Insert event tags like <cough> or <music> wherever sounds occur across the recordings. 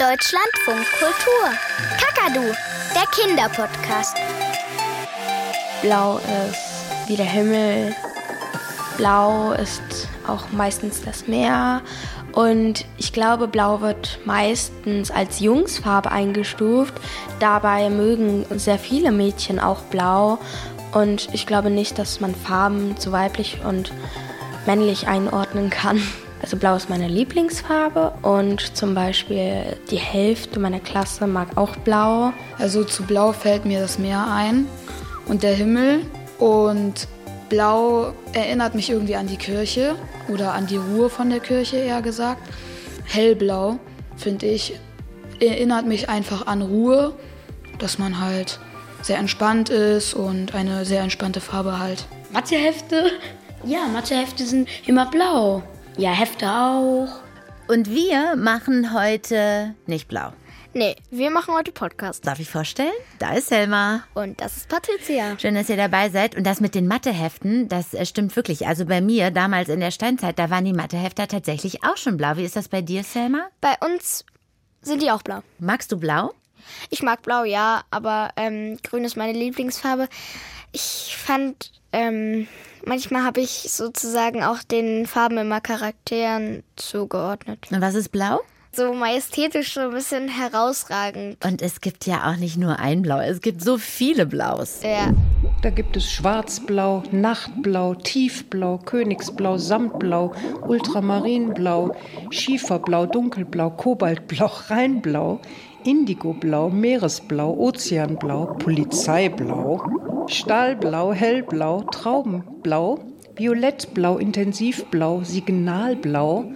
Deutschlandfunk Kultur. Kakadu, der Kinderpodcast. Blau ist wie der Himmel. Blau ist auch meistens das Meer. Und ich glaube, Blau wird meistens als Jungsfarbe eingestuft. Dabei mögen sehr viele Mädchen auch Blau. Und ich glaube nicht, dass man Farben zu weiblich und männlich einordnen kann. <laughs> Also blau ist meine Lieblingsfarbe und zum Beispiel die Hälfte meiner Klasse mag auch blau. Also zu blau fällt mir das Meer ein und der Himmel und blau erinnert mich irgendwie an die Kirche oder an die Ruhe von der Kirche eher gesagt. Hellblau finde ich erinnert mich einfach an Ruhe, dass man halt sehr entspannt ist und eine sehr entspannte Farbe halt. Mathehefte? Ja, Mathehefte sind immer blau. Ja, Hefte auch. Und wir machen heute nicht blau. Nee, wir machen heute Podcast. Darf ich vorstellen? Da ist Selma. Und das ist Patricia. Schön, dass ihr dabei seid. Und das mit den Matheheften, das äh, stimmt wirklich. Also bei mir, damals in der Steinzeit, da waren die Mathehefter tatsächlich auch schon blau. Wie ist das bei dir, Selma? Bei uns sind die auch blau. Magst du blau? Ich mag blau, ja, aber ähm, grün ist meine Lieblingsfarbe. Ich fand, ähm, manchmal habe ich sozusagen auch den Farben immer Charakteren zugeordnet. Und was ist blau? So majestätisch, so ein bisschen herausragend. Und es gibt ja auch nicht nur ein Blau, es gibt so viele Blaus. Ja. Da gibt es Schwarzblau, Nachtblau, Tiefblau, Königsblau, Samtblau, Ultramarinblau, Schieferblau, Dunkelblau, Kobaltblau, Rheinblau, Indigoblau, Meeresblau, Ozeanblau, Polizeiblau, Stahlblau, Hellblau, Traubenblau, Violettblau, Intensivblau, Signalblau,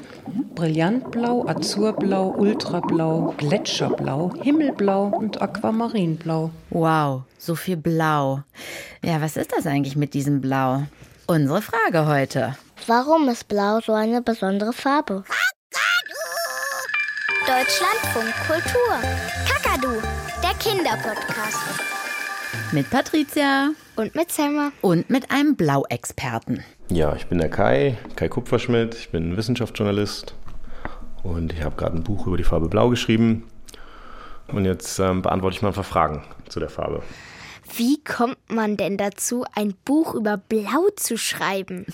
Brillantblau, Azurblau, Ultrablau, Gletscherblau, Himmelblau und Aquamarinblau. Wow, so viel Blau. Ja, was ist das eigentlich mit diesem Blau? Unsere Frage heute. Warum ist Blau so eine besondere Farbe? Deutschlandfunk Kultur. Kakadu, der Kinderpodcast. Mit Patricia Und mit Selma. und mit einem Blauexperten. Ja, ich bin der Kai, Kai Kupferschmidt. Ich bin Wissenschaftsjournalist und ich habe gerade ein Buch über die Farbe Blau geschrieben. Und jetzt ähm, beantworte ich mal ein paar Fragen zu der Farbe. Wie kommt man denn dazu, ein Buch über Blau zu schreiben?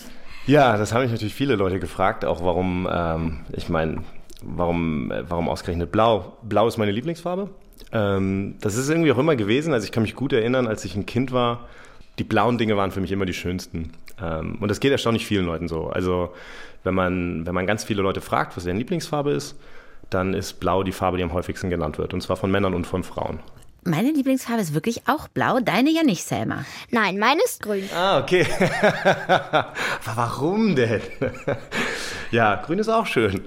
Ja, das haben mich natürlich viele Leute gefragt, auch warum, ähm, ich meine, warum, äh, warum ausgerechnet Blau? Blau ist meine Lieblingsfarbe. Ähm, das ist irgendwie auch immer gewesen. Also ich kann mich gut erinnern, als ich ein Kind war, die blauen Dinge waren für mich immer die schönsten. Ähm, und das geht erstaunlich vielen Leuten so. Also wenn man, wenn man ganz viele Leute fragt, was deren Lieblingsfarbe ist, dann ist Blau die Farbe, die am häufigsten genannt wird. Und zwar von Männern und von Frauen. Meine Lieblingsfarbe ist wirklich auch blau, deine ja nicht, Selma. Nein, meine ist grün. Ah, okay. <laughs> Aber warum denn? <laughs> ja, grün ist auch schön.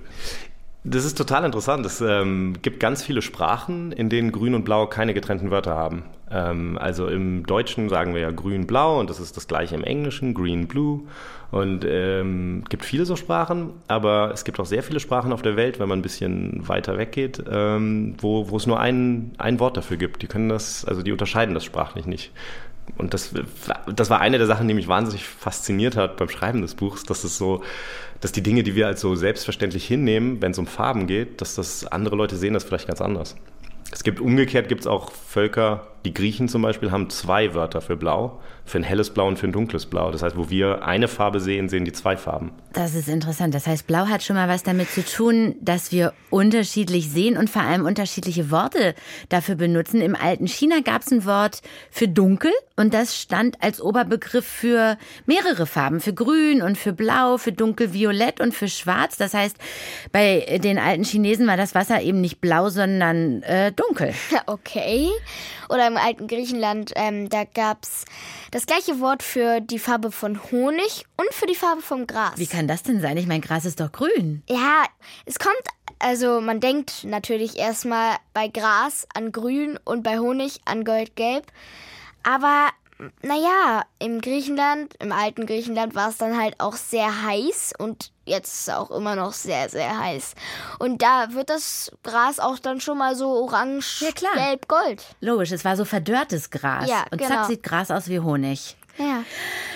Das ist total interessant. Es ähm, gibt ganz viele Sprachen, in denen Grün und Blau keine getrennten Wörter haben. Ähm, also im Deutschen sagen wir ja Grün-Blau und das ist das gleiche im Englischen, Green-Blue. Und ähm, gibt viele so Sprachen, aber es gibt auch sehr viele Sprachen auf der Welt, wenn man ein bisschen weiter weggeht, ähm, wo, wo es nur ein, ein Wort dafür gibt. Die können das, also die unterscheiden das sprachlich nicht. Und das, das war eine der Sachen, die mich wahnsinnig fasziniert hat beim Schreiben des Buchs, dass es so, dass die Dinge, die wir als so selbstverständlich hinnehmen, wenn es um Farben geht, dass das andere Leute sehen das vielleicht ganz anders. Es gibt umgekehrt gibt es auch Völker, die Griechen zum Beispiel haben zwei Wörter für Blau, für ein helles Blau und für ein dunkles Blau. Das heißt, wo wir eine Farbe sehen, sehen die zwei Farben. Das ist interessant. Das heißt, Blau hat schon mal was damit zu tun, dass wir unterschiedlich sehen und vor allem unterschiedliche Worte dafür benutzen. Im alten China gab es ein Wort für dunkel und das stand als Oberbegriff für mehrere Farben, für grün und für blau, für dunkelviolett und für schwarz. Das heißt, bei den alten Chinesen war das Wasser eben nicht blau, sondern äh, dunkel. <laughs> Okay. Oder im alten Griechenland, ähm, da gab's das gleiche Wort für die Farbe von Honig und für die Farbe vom Gras. Wie kann das denn sein? Ich meine, Gras ist doch grün. Ja, es kommt, also man denkt natürlich erstmal bei Gras an Grün und bei Honig an Goldgelb. Aber naja, im Griechenland, im alten Griechenland war es dann halt auch sehr heiß und jetzt ist es auch immer noch sehr, sehr heiß. Und da wird das Gras auch dann schon mal so orange, Ja, klar. gelb, gold. Logisch, es war so verdörrtes Gras. Ja, und genau. zack, sieht Gras aus wie Honig. Ja.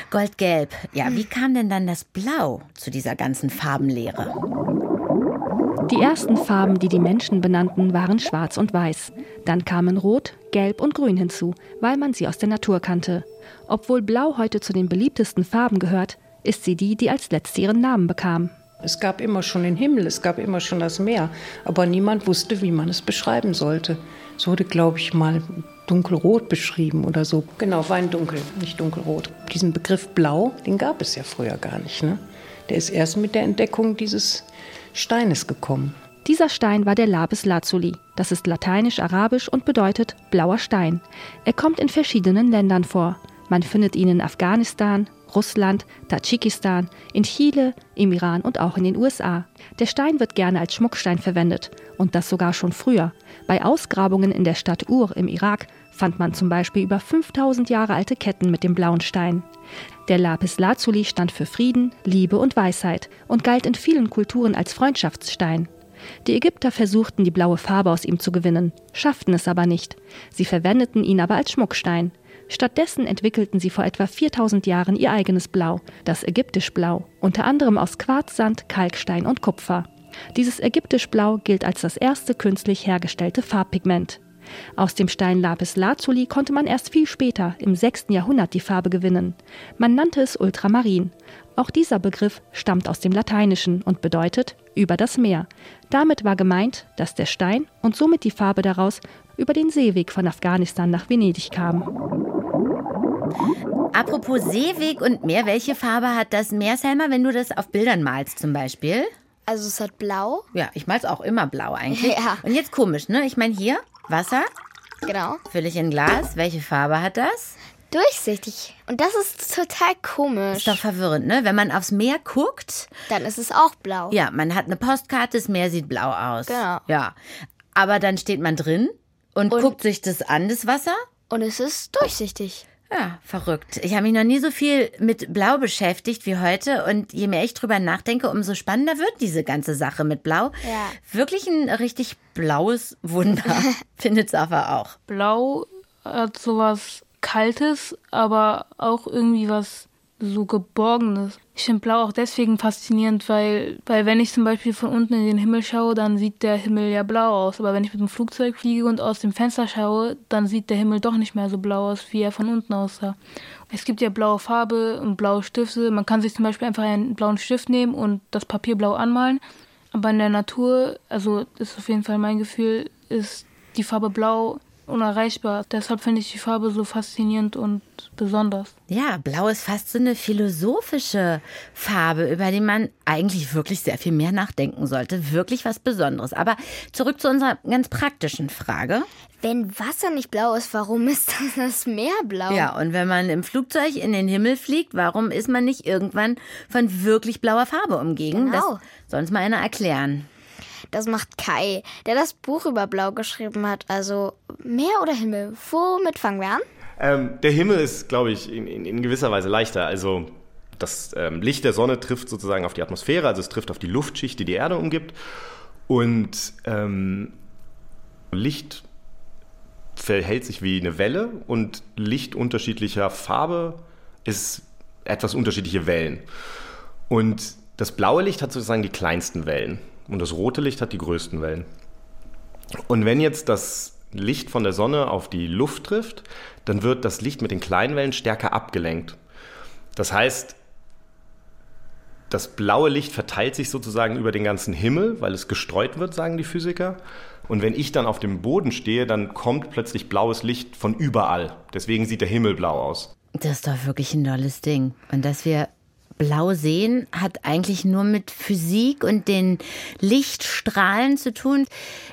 Goldgelb. Ja, wie kam denn dann das Blau zu dieser ganzen Farbenlehre? Die ersten Farben, die die Menschen benannten, waren schwarz und weiß. Dann kamen rot, gelb und grün hinzu, weil man sie aus der Natur kannte. Obwohl blau heute zu den beliebtesten Farben gehört, ist sie die, die als letzte ihren Namen bekam. Es gab immer schon den Himmel, es gab immer schon das Meer, aber niemand wusste, wie man es beschreiben sollte. Es wurde, glaube ich, mal dunkelrot beschrieben oder so. Genau, Weindunkel, nicht dunkelrot. Diesen Begriff blau, den gab es ja früher gar nicht. Ne? Der ist erst mit der Entdeckung dieses Steines gekommen. Dieser Stein war der Lapis Lazuli. Das ist lateinisch-arabisch und bedeutet blauer Stein. Er kommt in verschiedenen Ländern vor. Man findet ihn in Afghanistan, Russland, Tadschikistan, in Chile, im Iran und auch in den USA. Der Stein wird gerne als Schmuckstein verwendet und das sogar schon früher. Bei Ausgrabungen in der Stadt Ur im Irak fand man zum Beispiel über 5000 Jahre alte Ketten mit dem blauen Stein. Der Lapis Lazuli stand für Frieden, Liebe und Weisheit und galt in vielen Kulturen als Freundschaftsstein. Die Ägypter versuchten, die blaue Farbe aus ihm zu gewinnen, schafften es aber nicht. Sie verwendeten ihn aber als Schmuckstein. Stattdessen entwickelten sie vor etwa 4000 Jahren ihr eigenes Blau, das Ägyptisch-Blau, unter anderem aus Quarzsand, Kalkstein und Kupfer. Dieses Ägyptisch-Blau gilt als das erste künstlich hergestellte Farbpigment. Aus dem Stein Lapis Lazuli konnte man erst viel später, im 6. Jahrhundert, die Farbe gewinnen. Man nannte es Ultramarin. Auch dieser Begriff stammt aus dem Lateinischen und bedeutet über das Meer. Damit war gemeint, dass der Stein und somit die Farbe daraus über den Seeweg von Afghanistan nach Venedig kam. Apropos Seeweg und Meer, welche Farbe hat das Meer, Selma, wenn du das auf Bildern malst zum Beispiel? Also es hat blau. Ja, ich mal's auch immer blau eigentlich. <laughs> Ja. Und jetzt komisch, ne? Ich meine hier Wasser, Genau. fülle ich in Glas. Welche Farbe hat das? Durchsichtig. Und das ist total komisch. Ist doch verwirrend, ne? Wenn man aufs Meer guckt, Dann ist es auch blau. ja, man hat eine Postkarte, das Meer sieht blau aus. Genau. Ja. Aber dann steht man drin und, Und- guckt sich das an, das Wasser. Und es ist durchsichtig. Ja, verrückt. Ich habe mich noch nie so viel mit Blau beschäftigt wie heute und je mehr ich drüber nachdenke, umso spannender wird diese ganze Sache mit Blau. Ja. Wirklich ein richtig blaues Wunder. <laughs> Findet Safa auch. Blau hat sowas Kaltes, aber auch irgendwie was so Geborgenes. Ich finde Blau auch deswegen faszinierend, weil, weil wenn ich zum Beispiel von unten in den Himmel schaue, dann sieht der Himmel ja blau aus. Aber wenn ich mit dem Flugzeug fliege und aus dem Fenster schaue, dann sieht der Himmel doch nicht mehr so blau aus, wie er von unten aussah. Es gibt ja blaue Farbe und blaue Stifte. Man kann sich zum Beispiel einfach einen blauen Stift nehmen und das Papier blau anmalen. Aber in der Natur, also das ist auf jeden Fall mein Gefühl, ist die Farbe blau unerreichbar. Deshalb finde ich die Farbe so faszinierend und besonders. Ja, Blau ist fast so eine philosophische Farbe, über die man eigentlich wirklich sehr viel mehr nachdenken sollte. Wirklich was Besonderes. Aber zurück zu unserer ganz praktischen Frage. Wenn Wasser nicht blau ist, warum ist <laughs> dann das Meer blau? Ja, und wenn man im Flugzeug in den Himmel fliegt, warum ist man nicht irgendwann von wirklich blauer Farbe umgeben? Genau. Das soll uns mal einer erklären. Das macht Kai, der das Buch über Blau geschrieben hat. Also Meer oder Himmel? Womit fangen wir an? Ähm, der Himmel ist, glaube ich, in, in, in gewisser Weise leichter. Also das ähm, Licht der Sonne trifft sozusagen auf die Atmosphäre, also es trifft auf die Luftschicht, die die Erde umgibt. Und ähm, Licht verhält sich wie eine Welle und Licht unterschiedlicher Farbe ist etwas unterschiedliche Wellen. Und das blaue Licht hat sozusagen die kleinsten Wellen und das rote Licht hat die größten Wellen. Und wenn jetzt das Licht von der Sonne auf die Luft trifft, dann wird das Licht mit den kleinen Wellen stärker abgelenkt. Das heißt, das blaue Licht verteilt sich sozusagen über den ganzen Himmel, weil es gestreut wird, sagen die Physiker. Und wenn ich dann auf dem Boden stehe, dann kommt plötzlich blaues Licht von überall. Deswegen sieht der Himmel blau aus. Das ist doch wirklich ein tolles Ding. Und dass wir blau sehen, hat eigentlich nur mit Physik und den Lichtstrahlen zu tun.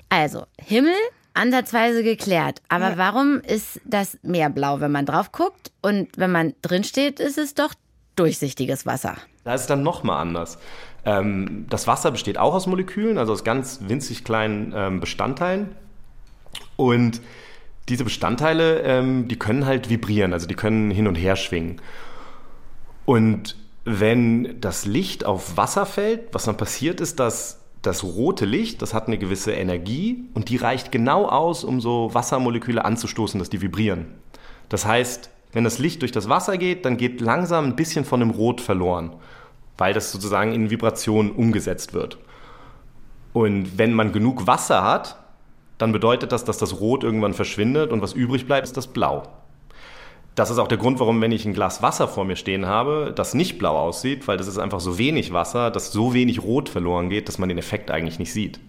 Also, Himmel ansatzweise geklärt. Aber warum ist das Meer blau, wenn man drauf guckt? Und wenn man drin steht, ist es doch durchsichtiges Wasser. Da ist es dann nochmal anders. Ähm, das Wasser besteht auch aus Molekülen, also aus ganz winzig kleinen ähm, Bestandteilen. Und diese Bestandteile, ähm, die können halt vibrieren, also die können hin und her schwingen. Und wenn das Licht auf Wasser fällt, was dann passiert ist, dass das rote Licht, das hat eine gewisse Energie und die reicht genau aus, um so Wassermoleküle anzustoßen, dass die vibrieren. Das heißt, wenn das Licht durch das Wasser geht, dann geht langsam ein bisschen von dem Rot verloren, weil das sozusagen in Vibration umgesetzt wird. Und wenn man genug Wasser hat, dann bedeutet das, dass das Rot irgendwann verschwindet und was übrig bleibt, ist das Blau. Das ist auch der Grund, warum, wenn ich ein Glas Wasser vor mir stehen habe, das nicht blau aussieht, weil das ist einfach so wenig Wasser, dass so wenig Rot verloren geht, dass man den Effekt eigentlich nicht sieht.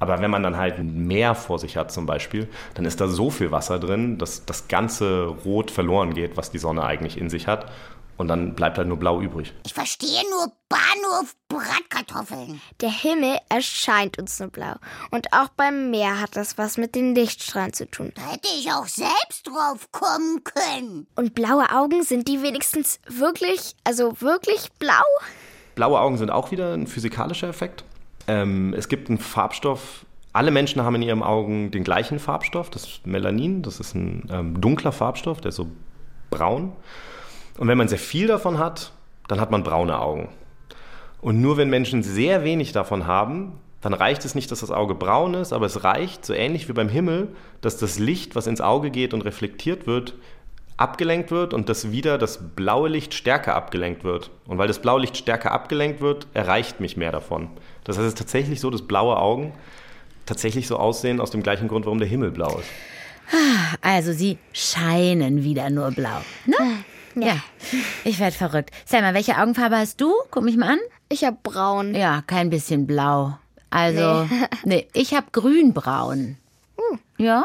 Aber wenn man dann halt ein Meer vor sich hat zum Beispiel, dann ist da so viel Wasser drin, dass das ganze Rot verloren geht, was die Sonne eigentlich in sich hat. Und dann bleibt halt nur blau übrig. Ich verstehe nur Bahnhof Bratkartoffeln. Der Himmel erscheint uns nur blau. Und auch beim Meer hat das was mit den Lichtstrahlen zu tun. Da hätte ich auch selbst drauf kommen können. Und blaue Augen, sind die wenigstens wirklich, also wirklich blau? Blaue Augen sind auch wieder ein physikalischer Effekt. Ähm, es gibt einen Farbstoff, alle Menschen haben in ihren Augen den gleichen Farbstoff, das Melanin. Das ist ein ähm, dunkler Farbstoff, der ist so braun. Und wenn man sehr viel davon hat, dann hat man braune Augen. Und nur wenn Menschen sehr wenig davon haben, dann reicht es nicht, dass das Auge braun ist, aber es reicht, so ähnlich wie beim Himmel, dass das Licht, was ins Auge geht und reflektiert wird, abgelenkt wird und dass wieder das blaue Licht stärker abgelenkt wird. Und weil das blaue Licht stärker abgelenkt wird, erreicht mich mehr davon. Das heißt, es ist tatsächlich so, dass blaue Augen tatsächlich so aussehen aus dem gleichen Grund, warum der Himmel blau ist. Also sie scheinen wieder nur blau. Ne? Ja. ja. Ich werde verrückt. Selma, welche Augenfarbe hast du? Guck mich mal an. Ich habe braun. Ja, kein bisschen blau. Also, nee, nee ich habe grünbraun. Uh. Ja,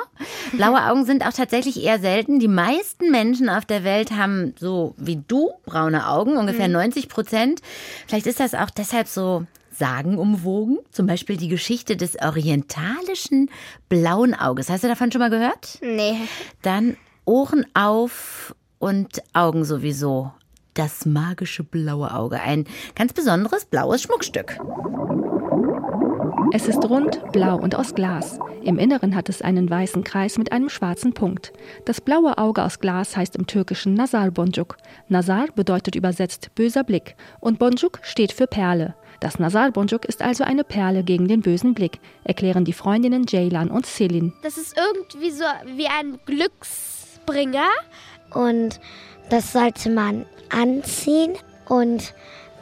blaue Augen sind auch tatsächlich eher selten. Die meisten Menschen auf der Welt haben so wie du braune Augen, ungefähr mhm. 90 Prozent. Vielleicht ist das auch deshalb so sagenumwogen. Zum Beispiel die Geschichte des orientalischen blauen Auges. Hast du davon schon mal gehört? Nee. Dann Ohren auf und Augen sowieso. Das magische blaue Auge. Ein ganz besonderes blaues Schmuckstück. Es ist rund, blau und aus Glas. Im Inneren hat es einen weißen Kreis mit einem schwarzen Punkt. Das blaue Auge aus Glas heißt im Türkischen Nazar Boncuk. Nazar bedeutet übersetzt böser Blick und Boncuk steht für Perle. Das Nasalbonjuk ist also eine Perle gegen den bösen Blick, erklären die Freundinnen Jaylan und Selin. Das ist irgendwie so wie ein Glücksbringer. Und das sollte man anziehen und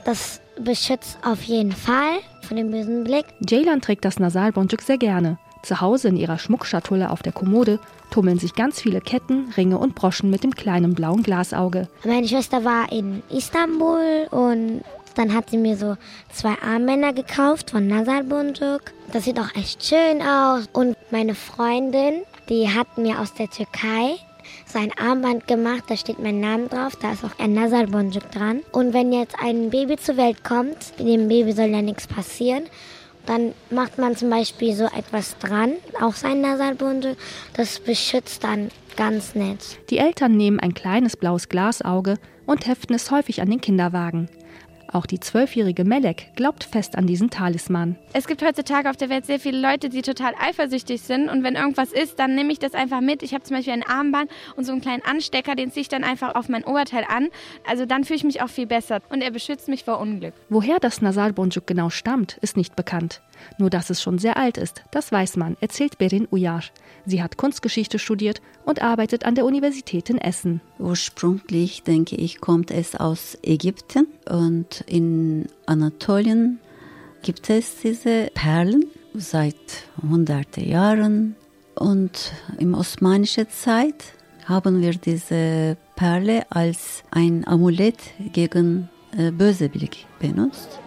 das beschützt auf jeden Fall von dem bösen Blick. Jaylan trägt das Nasalbonjuk sehr gerne. Zu Hause in ihrer Schmuckschatulle auf der Kommode tummeln sich ganz viele Ketten, Ringe und Broschen mit dem kleinen blauen Glasauge. Meine Schwester war in Istanbul und dann hat sie mir so zwei Armbänder gekauft von Nazar Bunjuk. Das sieht auch echt schön aus. Und meine Freundin, die hat mir aus der Türkei so ein Armband gemacht, da steht mein Name drauf, da ist auch ein Nazar Bonjuk dran. Und wenn jetzt ein Baby zur Welt kommt, dem Baby soll ja nichts passieren, dann macht man zum Beispiel so etwas dran, auch sein Bonjuk, das beschützt dann ganz nett. Die Eltern nehmen ein kleines blaues Glasauge und heften es häufig an den Kinderwagen. Auch die zwölfjährige Melek glaubt fest an diesen Talisman. Es gibt heutzutage auf der Welt sehr viele Leute, die total eifersüchtig sind. Und wenn irgendwas ist, dann nehme ich das einfach mit. Ich habe zum Beispiel ein Armband und so einen kleinen Anstecker, den ziehe ich dann einfach auf mein Oberteil an. Also dann fühle ich mich auch viel besser. Und er beschützt mich vor Unglück. Woher das Nasalbonjuk genau stammt, ist nicht bekannt. Nur dass es schon sehr alt ist, das weiß man, erzählt Berin Uyar. Sie hat Kunstgeschichte studiert und arbeitet an der Universität in Essen. Ursprünglich, denke ich, kommt es aus Ägypten und in Anatolien gibt es diese Perlen seit hunderte Jahren. Und im osmanischen Zeit haben wir diese Perle als ein Amulett gegen äh, böse Blick benutzt.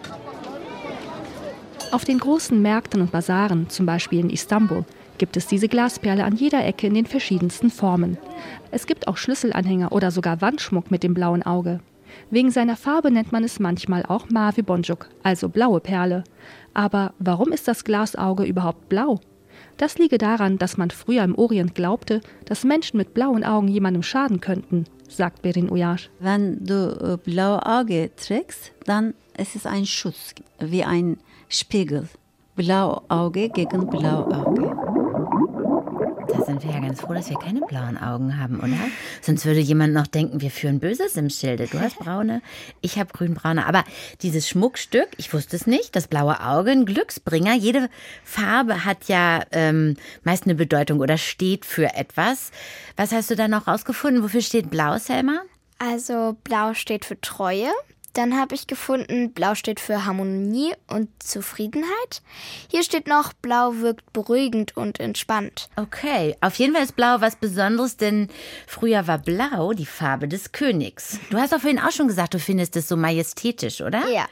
Auf den großen Märkten und Basaren, zum Beispiel in Istanbul, gibt es diese Glasperle an jeder Ecke in den verschiedensten Formen. Es gibt auch Schlüsselanhänger oder sogar Wandschmuck mit dem blauen Auge. Wegen seiner Farbe nennt man es manchmal auch Mavi Bonjuk, also blaue Perle. Aber warum ist das Glasauge überhaupt blau? Das liege daran, dass man früher im Orient glaubte, dass Menschen mit blauen Augen jemandem schaden könnten, sagt Berin Uyash. Wenn du äh, blaue Auge trägst, dann ist es ein Schutz, wie ein Spiegel. Blau Auge gegen blau Auge. Da sind wir ja ganz froh, dass wir keine blauen Augen haben, oder? Sonst würde jemand noch denken, wir führen Böses im Schilde. Du hast braune, ich habe grünbraune. Aber dieses Schmuckstück, ich wusste es nicht, das blaue Auge, ein Glücksbringer. Jede Farbe hat ja ähm, meist eine Bedeutung oder steht für etwas. Was hast du da noch rausgefunden? Wofür steht blau, Selma? Also blau steht für Treue. Dann habe ich gefunden, Blau steht für Harmonie und Zufriedenheit. Hier steht noch, Blau wirkt beruhigend und entspannt. Okay, auf jeden Fall ist Blau was Besonderes, denn früher war Blau die Farbe des Königs. Du hast doch vorhin auch schon gesagt, du findest es so majestätisch, oder? Ja.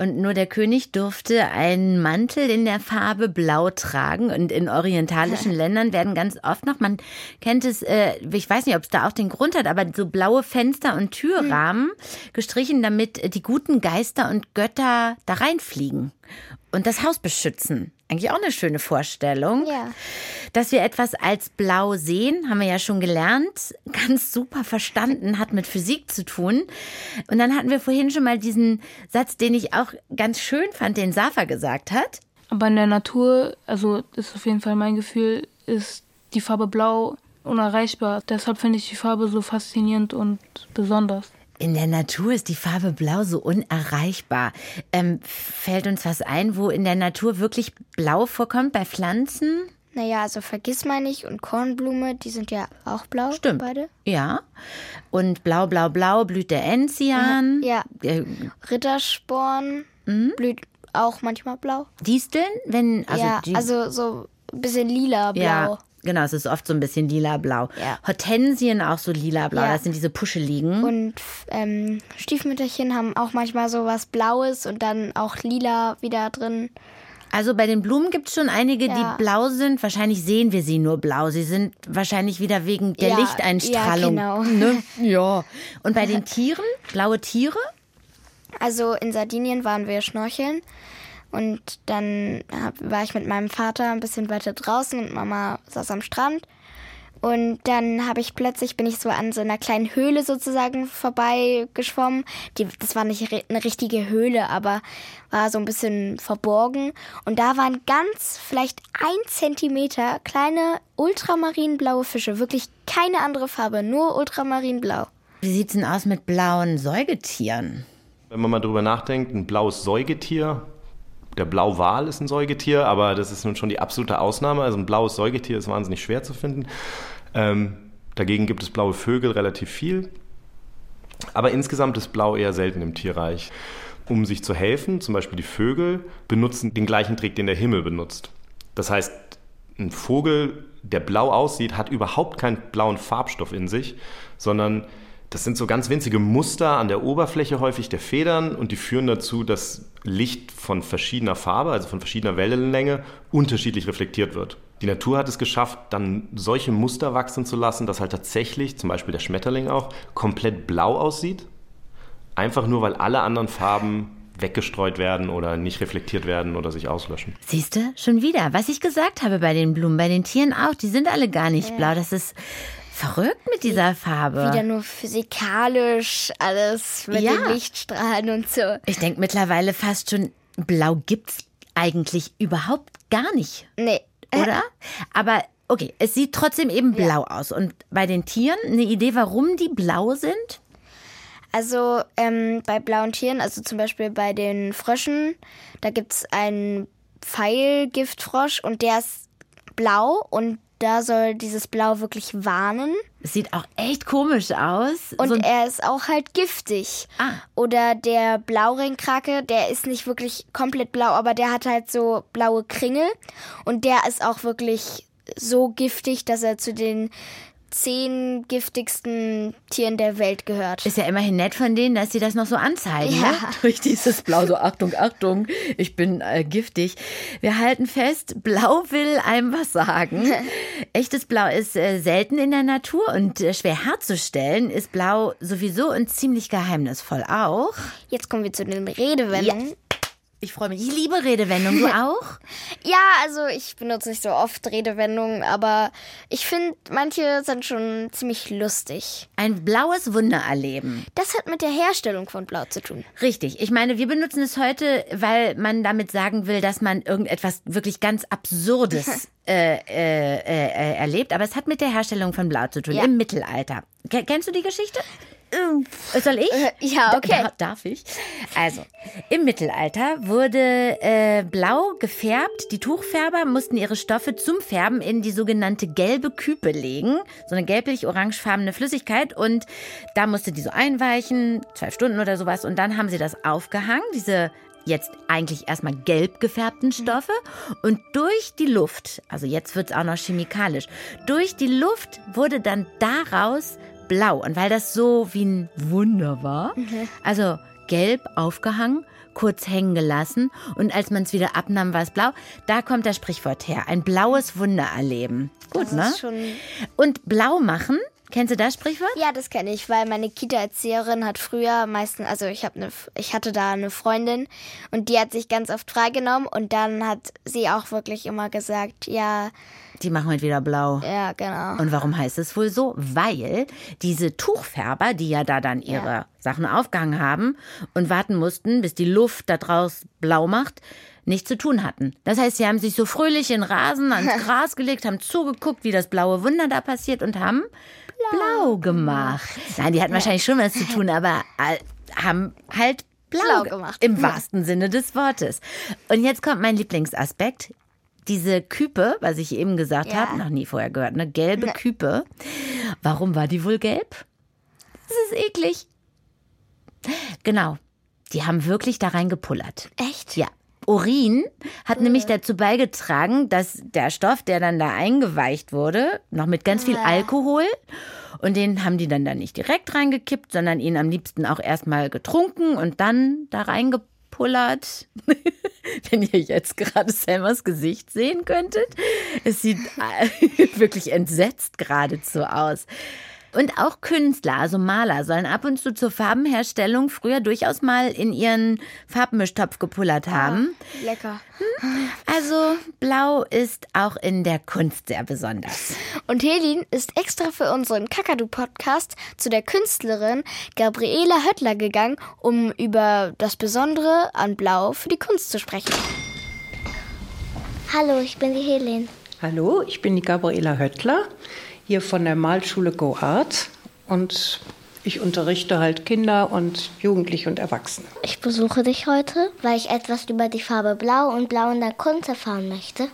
Und nur der König durfte einen Mantel in der Farbe Blau tragen. Und in orientalischen Ländern werden ganz oft noch, man kennt es, äh, ich weiß nicht, ob es da auch den Grund hat, aber so blaue Fenster und Türrahmen gestrichen, damit die guten Geister und Götter da reinfliegen und das Haus beschützen. Eigentlich auch eine schöne Vorstellung. Ja. Dass wir etwas als blau sehen, haben wir ja schon gelernt. Ganz super verstanden, hat mit Physik zu tun. Und dann hatten wir vorhin schon mal diesen Satz, den ich auch ganz schön fand, den Safa gesagt hat. Aber in der Natur, also ist auf jeden Fall mein Gefühl, ist die Farbe blau unerreichbar. Deshalb finde ich die Farbe so faszinierend und besonders. In der Natur ist die Farbe Blau so unerreichbar. Ähm, fällt uns was ein, wo in der Natur wirklich Blau vorkommt bei Pflanzen? Naja, also Vergissmeinnicht und Kornblume, die sind ja auch blau. Stimmt. Beide. Ja. Und blau, blau, blau blüht der Enzian. Ja. Äh, Rittersporn Mhm. blüht auch manchmal blau. Disteln, wenn also ja, also so ein bisschen lila blau. ja, genau, es ist oft so ein bisschen lila-blau. Ja. Hortensien auch so lila-blau, Ja. das sind diese Puscheligen. Und ähm, Stiefmütterchen haben auch manchmal so was Blaues und dann auch lila wieder drin. Also bei den Blumen gibt es schon einige, Ja. die blau sind. Wahrscheinlich sehen wir sie nur blau. Sie sind wahrscheinlich wieder wegen der Ja, Lichteinstrahlung. ja, genau. <laughs> Ne? <laughs> Ja. Und bei den Tieren? Blaue Tiere? Also in Sardinien waren wir schnorcheln und dann hab, war ich mit meinem Vater ein bisschen weiter draußen und Mama saß am Strand. Und dann habe ich plötzlich, bin ich so an so einer kleinen Höhle sozusagen vorbeigeschwommen. Die, das war nicht eine richtige Höhle, aber war so ein bisschen verborgen. Und da waren ganz, vielleicht ein Zentimeter kleine ultramarinblaue Fische. Wirklich keine andere Farbe, nur ultramarinblau. Wie sieht's denn aus mit blauen Säugetieren? Wenn man mal drüber nachdenkt, ein blaues Säugetier, der Blauwal ist ein Säugetier, aber das ist nun schon die absolute Ausnahme. Also ein blaues Säugetier ist wahnsinnig schwer zu finden. Ähm, dagegen gibt es blaue Vögel relativ viel. Aber insgesamt ist Blau eher selten im Tierreich. Um sich zu helfen, zum Beispiel die Vögel, benutzen den gleichen Trick, den der Himmel benutzt. Das heißt, ein Vogel, der blau aussieht, hat überhaupt keinen blauen Farbstoff in sich, sondern das sind so ganz winzige Muster an der Oberfläche häufig der Federn und die führen dazu, dass Licht von verschiedener Farbe, also von verschiedener Wellenlänge, unterschiedlich reflektiert wird. Die Natur hat es geschafft, dann solche Muster wachsen zu lassen, dass halt tatsächlich, zum Beispiel der Schmetterling auch, komplett blau aussieht. Einfach nur, weil alle anderen Farben weggestreut werden oder nicht reflektiert werden oder sich auslöschen. Siehst du, schon wieder, was ich gesagt habe bei den Blumen, bei den Tieren auch, die sind alle gar nicht blau. Das ist verrückt mit dieser Farbe. Wieder nur physikalisch, alles mit Ja. den Lichtstrahlen und so. Ich denke mittlerweile fast schon, blau gibt's eigentlich überhaupt gar nicht. Nee. Oder? Aber okay, es sieht trotzdem eben blau aus. Und bei den Tieren eine Idee, warum die blau sind? Also ähm, bei blauen Tieren, also zum Beispiel bei den Fröschen, da gibt es einen Pfeilgiftfrosch und der ist blau und da soll dieses Blau wirklich warnen. Es sieht auch echt komisch aus. Und So er ist auch halt giftig. Ah. Oder der Blauringkrake, der ist nicht wirklich komplett blau, aber der hat halt so blaue Kringel. Und der ist auch wirklich so giftig, dass er zu den zehn giftigsten Tieren der Welt gehört. Ist ja immerhin nett von denen, dass sie das noch so anzeigen. Ja. Ne? <laughs> Durch dieses Blau, so Achtung, Achtung, ich bin äh, giftig. Wir halten fest, Blau will einem was sagen. <laughs> Echtes Blau ist äh, selten in der Natur und äh, schwer herzustellen. Ist Blau sowieso und ziemlich geheimnisvoll auch. Jetzt kommen wir zu den Redewendungen. Ich freue mich. Ich liebe Redewendungen. Du <laughs> auch? Ja, also ich benutze nicht so oft Redewendungen, aber ich finde, manche sind schon ziemlich lustig. Ein blaues Wunder erleben. Das hat mit der Herstellung von Blau zu tun. Richtig. Ich meine, wir benutzen es heute, weil man damit sagen will, dass man irgendetwas wirklich ganz Absurdes <laughs> äh, äh, äh, erlebt. Aber es hat mit der Herstellung von Blau zu tun Ja. im Mittelalter. Ke- Kennst du die Geschichte? Soll ich? Ja, okay. Da, darf ich? Also, im Mittelalter wurde äh, blau gefärbt. Die Tuchfärber mussten ihre Stoffe zum Färben in die sogenannte gelbe Küpe legen. So eine gelblich-orangefarbene Flüssigkeit. Und da musste die so einweichen, zwölf Stunden oder sowas. Und dann haben sie das aufgehangen, diese jetzt eigentlich erstmal gelb gefärbten Stoffe und durch die Luft, also jetzt wird es auch noch chemikalisch, durch die Luft wurde dann daraus blau. Und weil das so wie ein Wunder war, also gelb aufgehangen, kurz hängen gelassen und als man es wieder abnahm, war es blau. Da kommt das Sprichwort her. Ein blaues Wunder erleben. Gut, Das ne? Und blau machen, kennst du das Sprichwort? Ja, das kenne ich, weil meine Kita-Erzieherin hat früher meistens, also ich habe eine, ich hatte da eine Freundin und die hat sich ganz oft freigenommen und dann hat sie auch wirklich immer gesagt, ja, Die machen heute wieder blau. ja, genau. Und warum heißt es wohl so? Weil diese Tuchfärber, die ja da dann ihre Ja. Sachen aufgehangen haben und warten mussten, bis die Luft da draus blau macht, nichts zu tun hatten. Das heißt, sie haben sich so fröhlich in Rasen ans <laughs> Gras gelegt, haben zugeguckt, wie das blaue Wunder da passiert und haben blau, gemacht. Nein, die hatten wahrscheinlich schon was zu tun, aber äh, haben halt blau, Blau ge- gemacht. Im wahrsten Sinne des Wortes. Und jetzt kommt mein Lieblingsaspekt. Diese Küpe, was ich eben gesagt Ja. habe, noch nie vorher gehört, eine gelbe Küpe. Warum war die wohl gelb? Das ist eklig. Genau. Die haben wirklich da reingepullert. Echt? Ja. Urin hat nämlich dazu beigetragen, dass der Stoff, der dann da eingeweicht wurde, noch mit ganz viel Alkohol, und den haben die dann da nicht direkt reingekippt, sondern ihn am liebsten auch erstmal getrunken und dann da reingepullert. <laughs> Wenn ihr jetzt gerade Selmas Gesicht sehen könntet, es sieht äh, <laughs> wirklich entsetzt geradezu aus. Und auch Künstler, also Maler, sollen ab und zu zur Farbenherstellung früher durchaus mal in ihren Farbmischtopf gepullert haben. Lecker. Also blau ist auch in der Kunst sehr besonders. Und Helin ist extra für unseren Kakadu-Podcast zu der Künstlerin Gabriela Höttler gegangen, um über das Besondere an Blau für die Kunst zu sprechen. Hallo, ich bin die Helene. Hallo, ich bin die Gabriela Höttler, hier von der Malschule Go Art und ich unterrichte halt Kinder und Jugendliche und Erwachsene. Ich besuche dich heute, weil ich etwas über die Farbe Blau und Blau in der Kunst erfahren möchte.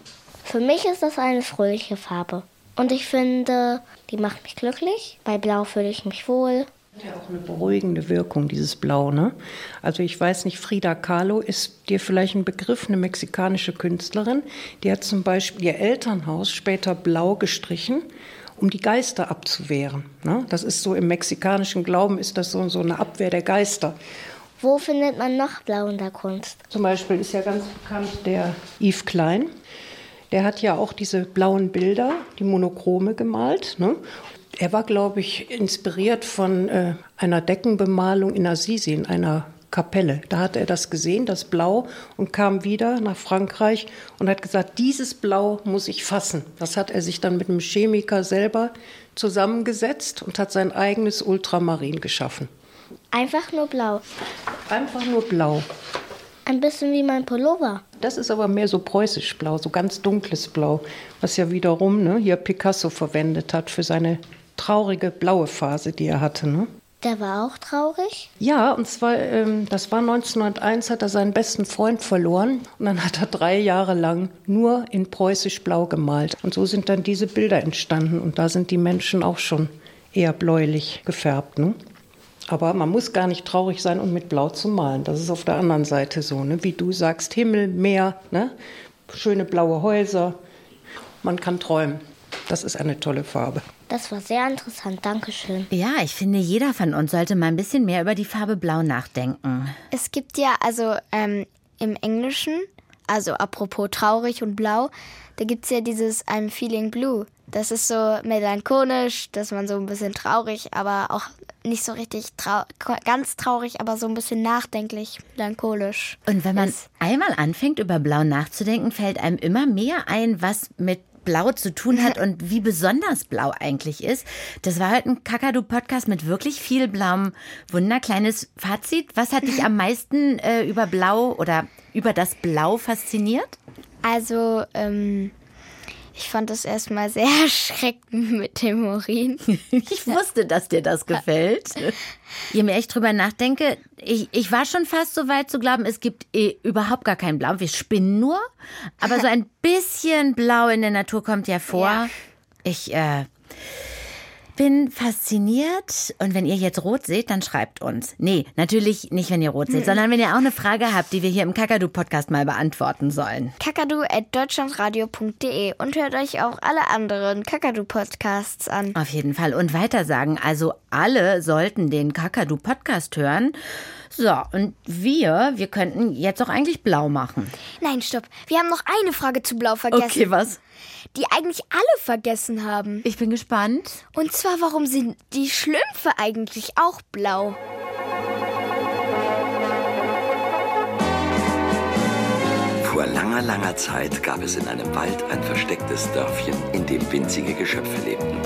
Für mich ist das eine fröhliche Farbe. Und ich finde, die macht mich glücklich. Bei Blau fühle ich mich wohl. Ja, auch eine beruhigende Wirkung, dieses Blau. Ne? Also ich weiß nicht, Frida Kahlo ist dir vielleicht ein Begriff, eine mexikanische Künstlerin. Die hat zum Beispiel ihr Elternhaus später blau gestrichen, um die Geister abzuwehren. Ne? Das ist so im mexikanischen Glauben, ist das so, so eine Abwehr der Geister. Wo findet man noch Blau in der Kunst? Zum Beispiel ist ja ganz bekannt der Yves Klein. Der hat ja auch diese blauen Bilder, die Monochrome gemalt. Ne? Er war, glaube ich, inspiriert von äh, einer Deckenbemalung in Assisi, in einer Kapelle. Da hat er das gesehen, das Blau, und kam wieder nach Frankreich und hat gesagt, dieses Blau muss ich fassen. Das hat er sich dann mit einem Chemiker selber zusammengesetzt und hat sein eigenes Ultramarin geschaffen. Einfach nur Blau. Einfach nur blau. Ein bisschen wie mein Pullover. Das ist aber mehr so preußisch blau, so ganz dunkles Blau, was ja wiederum ne, hier Picasso verwendet hat für seine traurige blaue Phase, die er hatte. Ne? Der war auch traurig. Ja, und zwar, ähm, das war 1901, hat er seinen besten Freund verloren und dann hat er drei Jahre lang nur in preußisch blau gemalt. Und so sind dann diese Bilder entstanden und da sind die Menschen auch schon eher bläulich gefärbt. Ne? Aber man muss gar nicht traurig sein, um mit Blau zu malen. Das ist auf der anderen Seite so, ne? wie du sagst, Himmel, Meer, ne? schöne blaue Häuser. Man kann träumen. Das ist eine tolle Farbe. Das war sehr interessant. Dankeschön. Ja, ich finde, jeder von uns sollte mal ein bisschen mehr über die Farbe Blau nachdenken. Es gibt ja, also ähm, im Englischen, also apropos traurig und blau, da gibt es ja dieses I'm feeling blue. Das ist so melancholisch, dass man so ein bisschen traurig, aber auch nicht so richtig trau ganz traurig, aber so ein bisschen nachdenklich, melancholisch. Und wenn man ist. einmal anfängt, über Blau nachzudenken, fällt einem immer mehr ein, was mit Blau zu tun hat und wie besonders Blau eigentlich ist. Das war heute ein Kakadu-Podcast mit wirklich viel blauem Wunder. Kleines Fazit. Was hat dich am meisten äh, über Blau oder über das Blau fasziniert? Also, ähm, Ich fand das erstmal sehr <laughs> erschreckend mit dem Urin. Ich wusste, dass dir das gefällt. Je mehr ich drüber nachdenke, ich, ich war schon fast so weit zu glauben, es gibt eh überhaupt gar kein Blau. Wir spinnen nur. Aber so ein bisschen Blau in der Natur kommt ja vor. Ja. Ich, äh, bin fasziniert und wenn ihr jetzt rot seht, dann schreibt uns. Nee, natürlich nicht, wenn ihr rot seht, sondern wenn ihr auch eine Frage habt, die wir hier im Kakadu-Podcast mal beantworten sollen. kakadu.deutschlandradio.de und hört euch auch alle anderen Kakadu-Podcasts an. Auf jeden Fall. Und weiter sagen, also alle sollten den Kakadu-Podcast hören. So, und wir, wir könnten jetzt auch eigentlich blau machen. Nein, stopp. Wir haben noch eine Frage zu blau vergessen. Okay, was? Die eigentlich alle vergessen haben. Ich bin gespannt. Und zwar, warum sind die Schlümpfe eigentlich auch blau? Vor langer, langer Zeit gab es in einem Wald ein verstecktes Dörfchen, in dem winzige Geschöpfe lebten.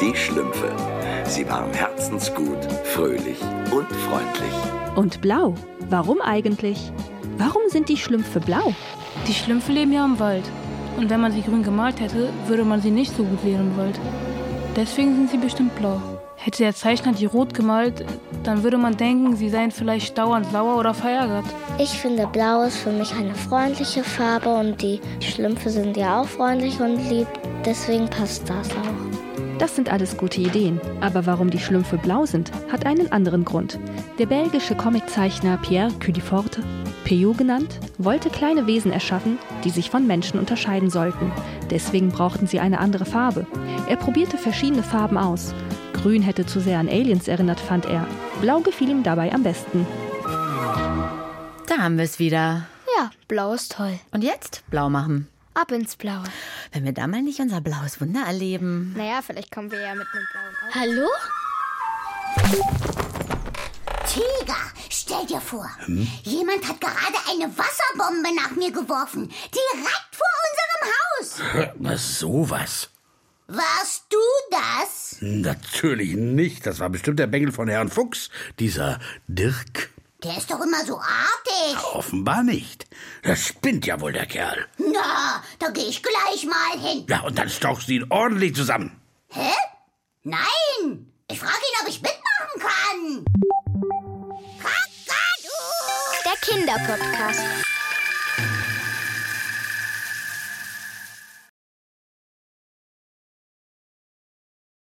Die Schlümpfe. Sie waren herzensgut, fröhlich und freundlich. Und blau? Warum eigentlich? Warum sind die Schlümpfe blau? Die Schlümpfe leben ja im Wald. Und wenn man sie grün gemalt hätte, würde man sie nicht so gut sehen im Wald. Deswegen sind sie bestimmt blau. Hätte der Zeichner die rot gemalt, dann würde man denken, sie seien vielleicht dauernd sauer oder verärgert. Ich finde, blau ist für mich eine freundliche Farbe und die Schlümpfe sind ja auch freundlich und lieb. Deswegen passt das auch. Das sind alles gute Ideen. Aber warum die Schlümpfe blau sind, hat einen anderen Grund. Der belgische Comiczeichner Pierre Cudiforte, Peyo genannt, wollte kleine Wesen erschaffen, die sich von Menschen unterscheiden sollten. Deswegen brauchten sie eine andere Farbe. Er probierte verschiedene Farben aus. Grün hätte zu sehr an Aliens erinnert, fand er. Blau gefiel ihm dabei am besten. Da haben wir es wieder. Ja, blau ist toll. Und jetzt blau machen. Ab ins Blaue. Wenn wir da mal nicht unser blaues Wunder erleben. Naja, vielleicht kommen wir ja mit einem blauen Auge. Hallo? Tiger, stell dir vor, hm? jemand hat gerade eine Wasserbombe nach mir geworfen. Direkt vor unserem Haus. <laughs> Was sowas? Warst du das? Natürlich nicht. Das war bestimmt der Bengel von Herrn Fuchs, dieser Dirk. Der ist doch immer so artig. Offenbar nicht. Das spinnt ja wohl der Kerl. Na, da gehe ich gleich mal hin. Ja, und dann stauchst du ihn ordentlich zusammen. Hä? Nein! Ich frage ihn, ob ich mitmachen kann. Kinderpodcast.